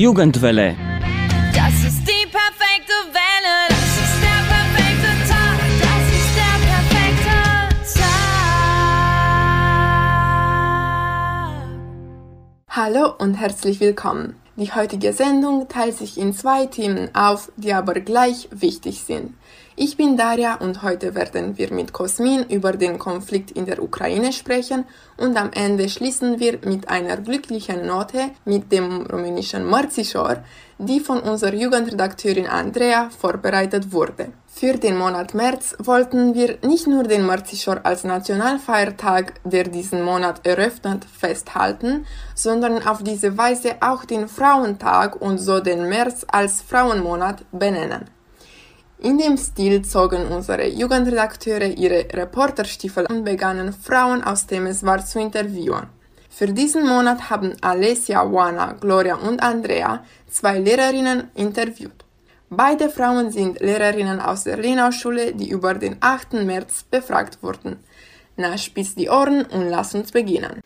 Jugendwelle. Das ist die perfekte Welle. Das ist der perfekte Tag. Das ist der perfekte Tag. Hallo und herzlich willkommen. Die heutige Sendung teilt sich in zwei Themen auf, die aber gleich wichtig sind. Ich bin Daria und heute werden wir mit Kosmin über den Konflikt in der Ukraine sprechen und am Ende schließen wir mit einer glücklichen Note mit dem rumänischen Mărțișor, die von unserer Jugendredakteurin Andrea vorbereitet wurde. Für den Monat März wollten wir nicht nur den Mărțișor als Nationalfeiertag, der diesen Monat eröffnet, festhalten, sondern auf diese Weise auch den Frauentag und so den März als Frauenmonat benennen. In dem Stil zogen unsere Jugendredakteure ihre Reporterstiefel und begannen Frauen aus Temeswar zu interviewen. Für diesen Monat haben Alessia, Juana, Gloria und Andrea zwei Lehrerinnen interviewt. Beide Frauen sind Lehrerinnen aus der Lenau-Schule, die über den 8. März befragt wurden. Na, spitz die Ohren und lass uns beginnen.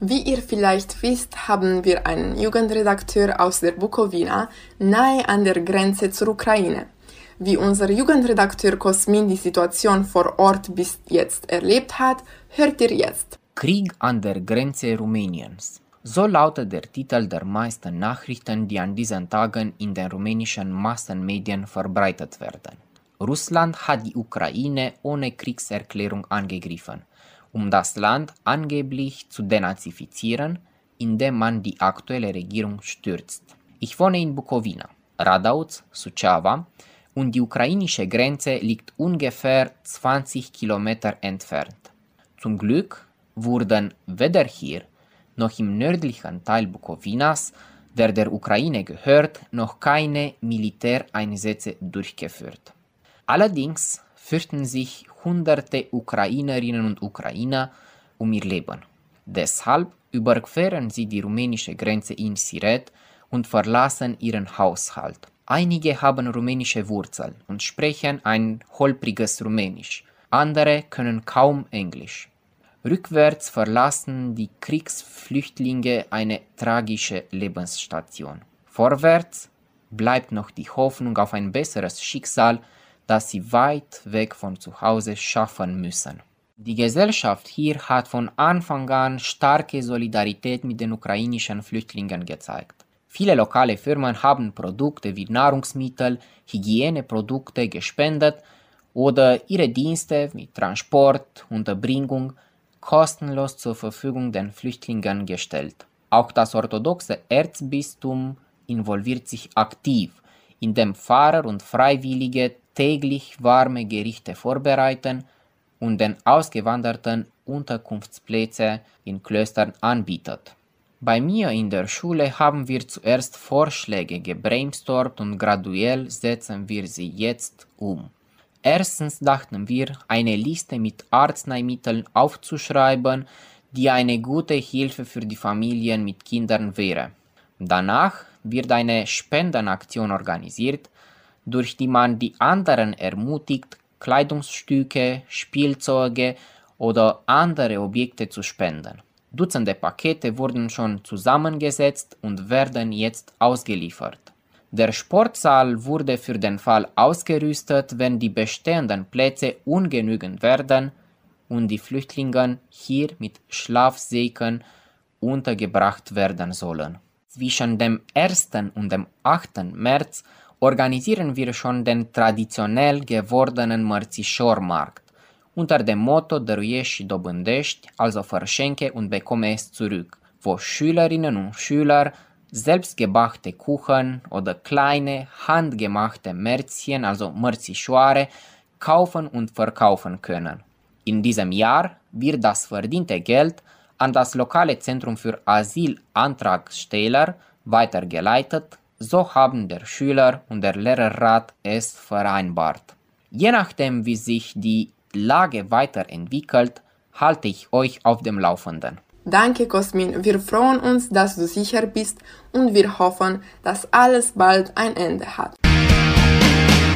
Wie ihr vielleicht wisst, haben wir einen Jugendredakteur aus der Bukowina, nahe an der Grenze zur Ukraine. Wie unser Jugendredakteur Kosmin die Situation vor Ort bis jetzt erlebt hat, hört ihr jetzt. Krieg an der Grenze Rumäniens. So lautet der Titel der meisten Nachrichten, die an diesen Tagen in den rumänischen Massenmedien verbreitet werden. Russland hat die Ukraine ohne Kriegserklärung angegriffen um das Land angeblich zu denazifizieren, indem man die aktuelle Regierung stürzt. Ich wohne in Bukowina, Radauts, Suceava und die ukrainische Grenze liegt ungefähr 20 Kilometer entfernt. Zum Glück wurden weder hier noch im nördlichen Teil Bukowinas, der der Ukraine gehört, noch keine Militäreinsätze durchgeführt. Allerdings fürchten sich hunderte Ukrainerinnen und Ukrainer um ihr Leben. Deshalb überqueren sie die rumänische Grenze in Siret und verlassen ihren Haushalt. Einige haben rumänische Wurzeln und sprechen ein holpriges Rumänisch, andere können kaum Englisch. Rückwärts verlassen die Kriegsflüchtlinge eine tragische Lebensstation. Vorwärts bleibt noch die Hoffnung auf ein besseres Schicksal das sie weit weg von zu Hause schaffen müssen. Die Gesellschaft hier hat von Anfang an starke Solidarität mit den ukrainischen Flüchtlingen gezeigt. Viele lokale Firmen haben Produkte wie Nahrungsmittel, Hygieneprodukte gespendet oder ihre Dienste wie Transport, Unterbringung kostenlos zur Verfügung den Flüchtlingen gestellt. Auch das orthodoxe Erzbistum involviert sich aktiv, indem Pfarrer und Freiwillige täglich warme Gerichte vorbereiten und den Ausgewanderten Unterkunftsplätze in Klöstern anbietet. Bei mir in der Schule haben wir zuerst Vorschläge gebrainstormt und graduell setzen wir sie jetzt um. Erstens dachten wir, eine Liste mit Arzneimitteln aufzuschreiben, die eine gute Hilfe für die Familien mit Kindern wäre. Danach wird eine Spendenaktion organisiert, durch die man die anderen ermutigt, Kleidungsstücke, Spielzeuge oder andere Objekte zu spenden. Dutzende Pakete wurden schon zusammengesetzt und werden jetzt ausgeliefert. Der Sportsaal wurde für den Fall ausgerüstet, wenn die bestehenden Plätze ungenügend werden und die Flüchtlinge hier mit Schlafsäcken untergebracht werden sollen. Zwischen dem 1. und dem 8. März organisieren wir schon den traditionell gewordenen Mărțișor-Markt unter dem Motto Dăruiești și dobândești, also verschenke und bekomme es zurück, wo Schülerinnen und Schüler selbstgebackte Kuchen oder kleine handgemachte Märzchen, also Mărțișoare, kaufen und verkaufen können. In diesem Jahr wird das verdiente Geld an das lokale Zentrum für Asylantragsteller weitergeleitet, so haben der Schüler und der Lehrerrat es vereinbart. Je nachdem, wie sich die Lage weiterentwickelt, halte ich euch auf dem Laufenden. Danke, Cosmin. Wir freuen uns, dass du sicher bist und wir hoffen, dass alles bald ein Ende hat.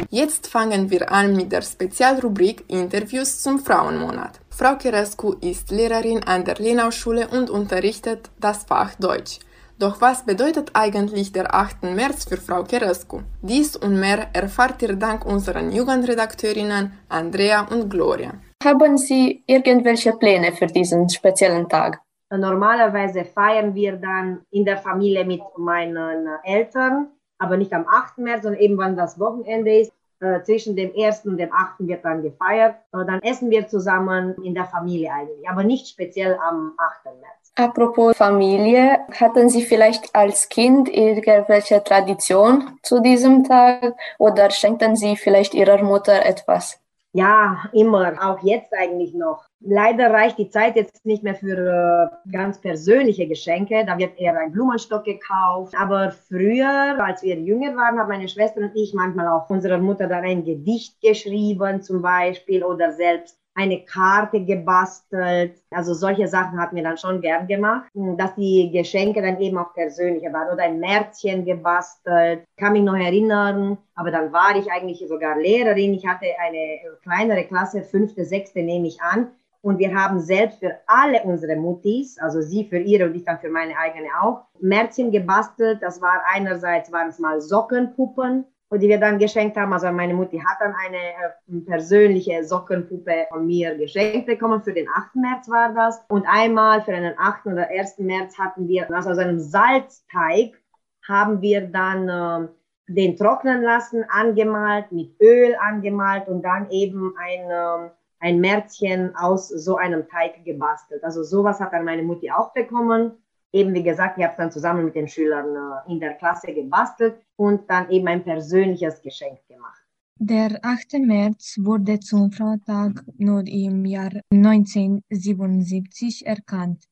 Jetzt fangen wir an mit der Spezialrubrik Interviews zum Frauenmonat. Frau Kerescu ist Lehrerin an der Lenau-Schule und unterrichtet das Fach Deutsch. Doch was bedeutet eigentlich der 8. März für Frau Kerescu? Dies und mehr erfahrt ihr dank unseren Jugendredakteurinnen Andrea und Gloria. Haben Sie irgendwelche Pläne für diesen speziellen Tag? Normalerweise feiern wir dann in der Familie mit meinen Eltern, aber nicht am 8. März, sondern eben wann das Wochenende ist. Äh, zwischen dem 1. und dem 8. wird dann gefeiert. Äh, dann essen wir zusammen in der Familie eigentlich, aber nicht speziell am 8. März. Apropos Familie, hatten Sie vielleicht als Kind irgendwelche Tradition zu diesem Tag oder schenkten Sie vielleicht Ihrer Mutter etwas? Ja, immer, auch jetzt eigentlich noch. Leider reicht die Zeit jetzt nicht mehr für äh, ganz persönliche Geschenke. Da wird eher ein Blumenstock gekauft. Aber früher, als wir jünger waren, haben meine Schwester und ich manchmal auch unserer Mutter dann ein Gedicht geschrieben zum Beispiel oder selbst eine Karte gebastelt. Also solche Sachen hat mir dann schon gern gemacht, dass die Geschenke dann eben auch persönlicher waren oder ein Märzchen gebastelt. Kann mich noch erinnern, aber dann war ich eigentlich sogar Lehrerin. Ich hatte eine kleinere Klasse, fünfte, sechste nehme ich an. Und wir haben selbst für alle unsere Muttis, also sie für ihre und ich dann für meine eigene auch, Märzchen gebastelt. Das war einerseits waren es mal Sockenpuppen, die wir dann geschenkt haben. Also meine Mutti hat dann eine äh, persönliche Sockenpuppe von mir geschenkt bekommen. Für den 8. März war das. Und einmal für den 8. oder 1. März hatten wir, also aus einem Salzteig, haben wir dann äh, den trocknen lassen, angemalt, mit Öl angemalt und dann eben ein, äh, ein Märzchen aus so einem Teig gebastelt. Also sowas hat dann meine Mutti auch bekommen eben wie gesagt, ich habe dann zusammen mit den Schülern äh, in der Klasse gebastelt und dann eben ein persönliches Geschenk gemacht. Der 8. März wurde zum Frauentag nur im Jahr 1977 erkannt.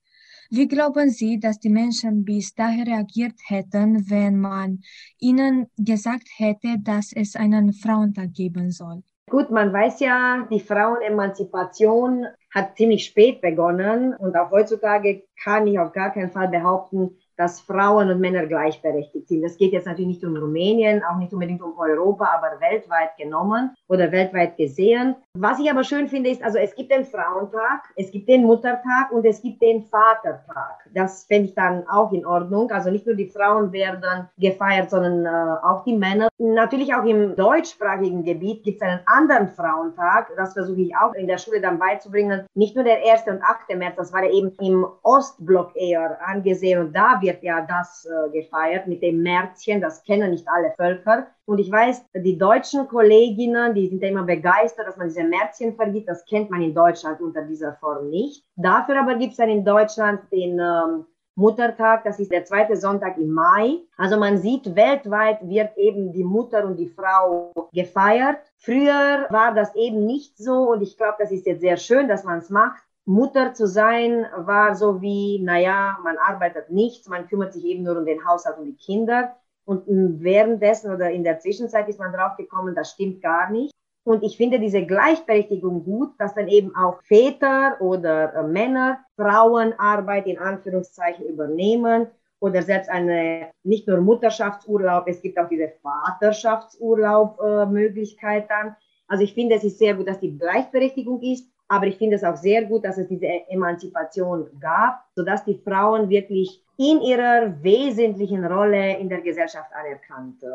Wie glauben Sie, dass die Menschen bis dahin reagiert hätten, wenn man ihnen gesagt hätte, dass es einen Frauentag geben soll? Gut, man weiß ja, die Frauenemanzipation hat ziemlich spät begonnen und auch heutzutage kann ich auf gar keinen Fall behaupten, dass Frauen und Männer gleichberechtigt sind. Das geht jetzt natürlich nicht um Rumänien, auch nicht unbedingt um Europa, aber weltweit genommen oder weltweit gesehen. Was ich aber schön finde, ist, also es gibt den Frauentag, es gibt den Muttertag und es gibt den Vatertag. Das fände ich dann auch in Ordnung. Also nicht nur die Frauen werden gefeiert, sondern äh, auch die Männer. Natürlich auch im deutschsprachigen Gebiet gibt es einen anderen Frauentag. Das versuche ich auch in der Schule dann beizubringen. Nicht nur der 1. und 8. März, das war ja eben im Ostblock eher angesehen und da wird ja das äh, gefeiert mit dem Märzchen. Das kennen nicht alle Völker. Und ich weiß, die deutschen Kolleginnen, die sind ja immer begeistert, dass man diese Märzchen vergibt. Das kennt man in Deutschland unter dieser Form nicht. Dafür aber gibt es dann in Deutschland den ähm, Muttertag, das ist der zweite Sonntag im Mai. Also man sieht, weltweit wird eben die Mutter und die Frau gefeiert. Früher war das eben nicht so und ich glaube, das ist jetzt sehr schön, dass man es macht. Mutter zu sein war so wie, naja, man arbeitet nichts, man kümmert sich eben nur um den Haushalt und die Kinder. Und währenddessen oder in der Zwischenzeit ist man drauf gekommen, das stimmt gar nicht. Und ich finde diese Gleichberechtigung gut, dass dann eben auch Väter oder äh, Männer Frauenarbeit in Anführungszeichen übernehmen oder selbst eine, nicht nur Mutterschaftsurlaub, es gibt auch diese Vaterschaftsurlaub-Möglichkeit äh, dann. Also ich finde, es ist sehr gut, dass die Gleichberechtigung ist aber ich finde es auch sehr gut, dass es diese Emanzipation gab, sodass die Frauen wirklich in ihrer wesentlichen Rolle in der Gesellschaft anerkannt äh,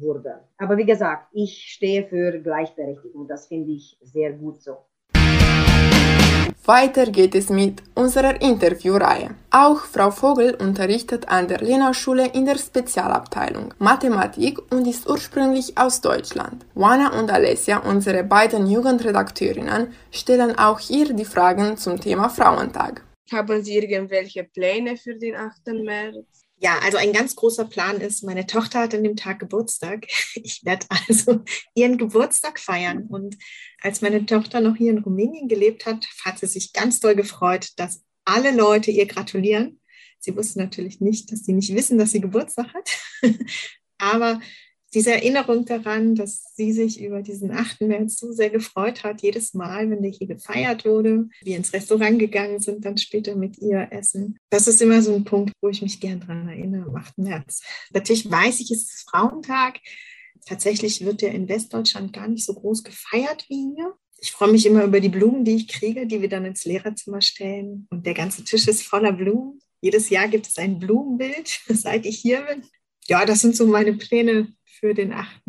wurden. Aber wie gesagt, ich stehe für Gleichberechtigung. Das finde ich sehr gut so. Weiter geht es mit unserer Interviewreihe. Auch Frau Vogel unterrichtet an der Lena-Schule in der Spezialabteilung Mathematik und ist ursprünglich aus Deutschland. Juana und Alessia, unsere beiden Jugendredakteurinnen, stellen auch hier die Fragen zum Thema Frauentag. Haben Sie irgendwelche Pläne für den 8. März? Ja, also ein ganz großer Plan ist, meine Tochter hat an dem Tag Geburtstag. Ich werde also ihren Geburtstag feiern. Und als meine Tochter noch hier in Rumänien gelebt hat, hat sie sich ganz doll gefreut, dass alle Leute ihr gratulieren. Sie wusste natürlich nicht, dass sie nicht wissen, dass sie Geburtstag hat. Aber diese Erinnerung daran, dass sie sich über diesen 8. März so sehr gefreut hat, jedes Mal, wenn der hier gefeiert wurde, wir ins Restaurant gegangen sind, dann später mit ihr essen. Das ist immer so ein Punkt, wo ich mich gern dran erinnere, am 8. März. Natürlich weiß ich, es ist Frauentag. Tatsächlich wird der in Westdeutschland gar nicht so groß gefeiert wie hier. Ich freue mich immer über die Blumen, die ich kriege, die wir dann ins Lehrerzimmer stellen. Und der ganze Tisch ist voller Blumen. Jedes Jahr gibt es ein Blumenbild, seit ich hier bin. Ja, das sind so meine Pläne für den 8.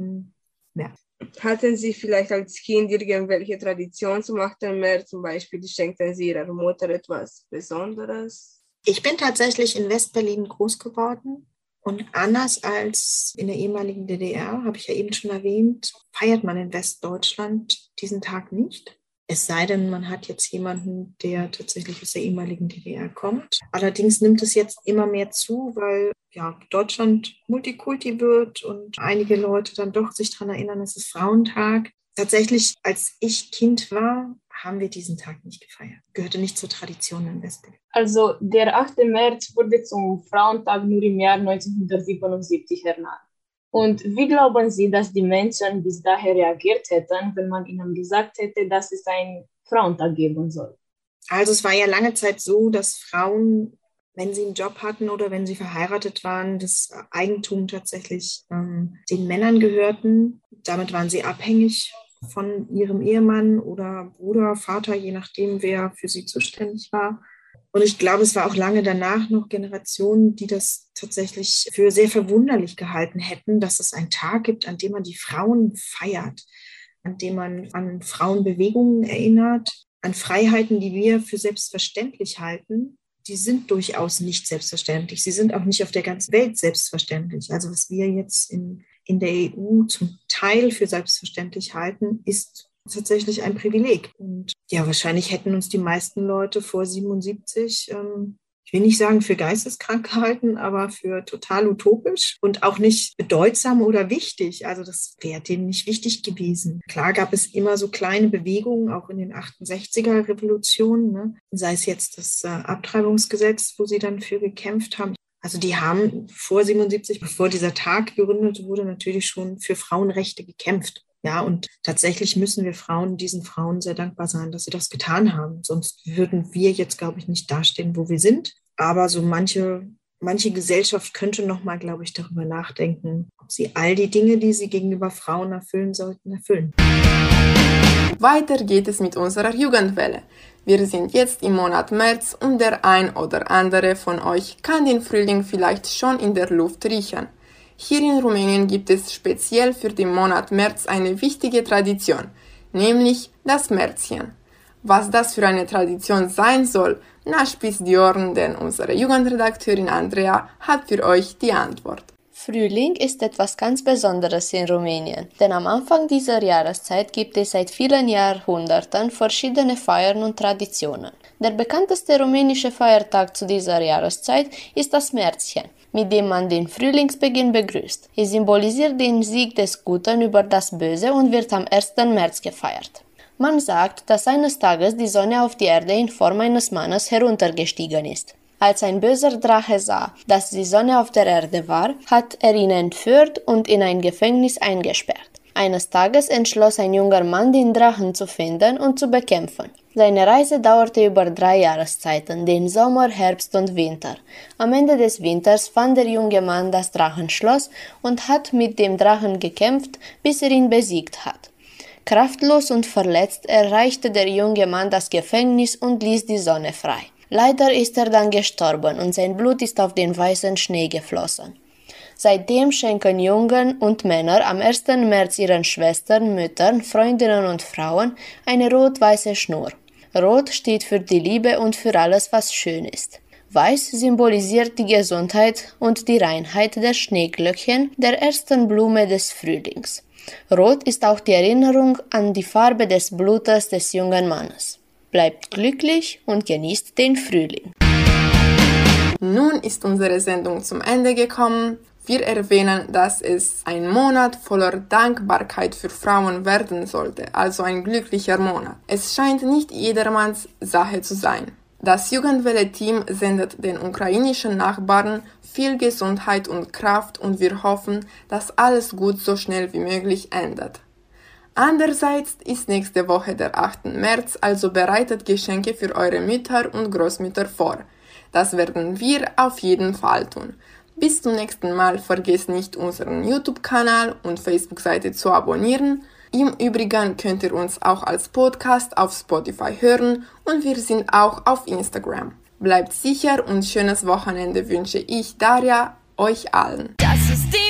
März. Hatten Sie vielleicht als Kind irgendwelche Traditionen zum 8. März? Zum Beispiel schenkten Sie Ihrer Mutter etwas Besonderes? Ich bin tatsächlich in Westberlin groß geworden und anders als in der ehemaligen DDR, habe ich ja eben schon erwähnt, feiert man in Westdeutschland diesen Tag nicht. Es sei denn, man hat jetzt jemanden, der tatsächlich aus der ehemaligen DDR kommt. Allerdings nimmt es jetzt immer mehr zu, weil ja, Deutschland Multikulti wird und einige Leute dann doch sich daran erinnern, es ist Frauentag. Tatsächlich, als ich Kind war, haben wir diesen Tag nicht gefeiert. Gehörte nicht zur Tradition in Westberlin. Also der 8. März wurde zum Frauentag nur im Jahr 1977 ernannt. Und wie glauben Sie, dass die Menschen bis dahin reagiert hätten, wenn man ihnen gesagt hätte, dass es einen Frauentag geben soll? Also es war ja lange Zeit so, dass Frauen, wenn sie einen Job hatten oder wenn sie verheiratet waren, das Eigentum tatsächlich ähm, den Männern gehörten. Damit waren sie abhängig von ihrem Ehemann oder Bruder, Vater, je nachdem, wer für sie zuständig war. Und ich glaube, es war auch lange danach noch Generationen, die das tatsächlich für sehr verwunderlich gehalten hätten, dass es einen Tag gibt, an dem man die Frauen feiert, an dem man an Frauenbewegungen erinnert, an Freiheiten, die wir für selbstverständlich halten. Die sind durchaus nicht selbstverständlich. Sie sind auch nicht auf der ganzen Welt selbstverständlich. Also was wir jetzt in, in der EU zum Teil für selbstverständlich halten, ist tatsächlich ein Privileg. Und ja, wahrscheinlich hätten uns die meisten Leute vor 77, ähm, ich will nicht sagen für geisteskrank gehalten, aber für total utopisch und auch nicht bedeutsam oder wichtig. Also das wäre denen nicht wichtig gewesen. Klar gab es immer so kleine Bewegungen, auch in den 68er Revolutionen, ne? sei es jetzt das äh, Abtreibungsgesetz, wo sie dann für gekämpft haben. Also die haben vor 77, bevor dieser Tag gegründet wurde, natürlich schon für Frauenrechte gekämpft. Ja, und tatsächlich müssen wir Frauen, diesen Frauen sehr dankbar sein, dass sie das getan haben. Sonst würden wir jetzt, glaube ich, nicht dastehen, wo wir sind. Aber so manche, manche Gesellschaft könnte noch mal, glaube ich, darüber nachdenken, ob sie all die Dinge, die sie gegenüber Frauen erfüllen sollten, erfüllen. Weiter geht es mit unserer Jugendwelle. Wir sind jetzt im Monat März und der ein oder andere von euch kann den Frühling vielleicht schon in der Luft riechen. Hier in Rumänien gibt es speziell für den Monat März eine wichtige Tradition, nämlich das Märzchen. Was das für eine Tradition sein soll, na spitzt die Ohren, denn unsere Jugendredakteurin Andrea hat für euch die Antwort. Frühling ist etwas ganz Besonderes in Rumänien, denn am Anfang dieser Jahreszeit gibt es seit vielen Jahrhunderten verschiedene Feiern und Traditionen. Der bekannteste rumänische Feiertag zu dieser Jahreszeit ist das Märzchen, mit dem man den Frühlingsbeginn begrüßt. Es symbolisiert den Sieg des Guten über das Böse und wird am 1. März gefeiert. Man sagt, dass eines Tages die Sonne auf die Erde in Form eines Mannes heruntergestiegen ist. Als ein böser Drache sah, dass die Sonne auf der Erde war, hat er ihn entführt und in ein Gefängnis eingesperrt. Eines Tages entschloss ein junger Mann, den Drachen zu finden und zu bekämpfen. Seine Reise dauerte über drei Jahreszeiten, den Sommer, Herbst und Winter. Am Ende des Winters fand der junge Mann das Drachenschloss und hat mit dem Drachen gekämpft, bis er ihn besiegt hat. Kraftlos und verletzt erreichte der junge Mann das Gefängnis und ließ die Sonne frei. Leider ist er dann gestorben und sein Blut ist auf den weißen Schnee geflossen. Seitdem schenken Jungen und Männer am 1. März ihren Schwestern, Müttern, Freundinnen und Frauen eine rot-weiße Schnur. Rot steht für die Liebe und für alles, was schön ist. Weiß symbolisiert die Gesundheit und die Reinheit der Schneeglöckchen, der ersten Blume des Frühlings. Rot ist auch die Erinnerung an die Farbe des Blutes des jungen Mannes. Bleibt glücklich und genießt den Frühling. Nun ist unsere Sendung zum Ende gekommen. Wir erwähnen, dass es ein Monat voller Dankbarkeit für Frauen werden sollte, also ein glücklicher Monat. Es scheint nicht jedermanns Sache zu sein. Das Jugendwelle-Team sendet den ukrainischen Nachbarn viel Gesundheit und Kraft und wir hoffen, dass alles gut so schnell wie möglich endet. Andererseits ist nächste Woche der 8. März, also bereitet Geschenke für eure Mütter und Großmütter vor. Das werden wir auf jeden Fall tun. Bis zum nächsten Mal vergesst nicht unseren YouTube-Kanal und Facebook-Seite zu abonnieren. Im Übrigen könnt ihr uns auch als Podcast auf Spotify hören und wir sind auch auf Instagram. Bleibt sicher und schönes Wochenende wünsche ich Daria euch allen. Das ist die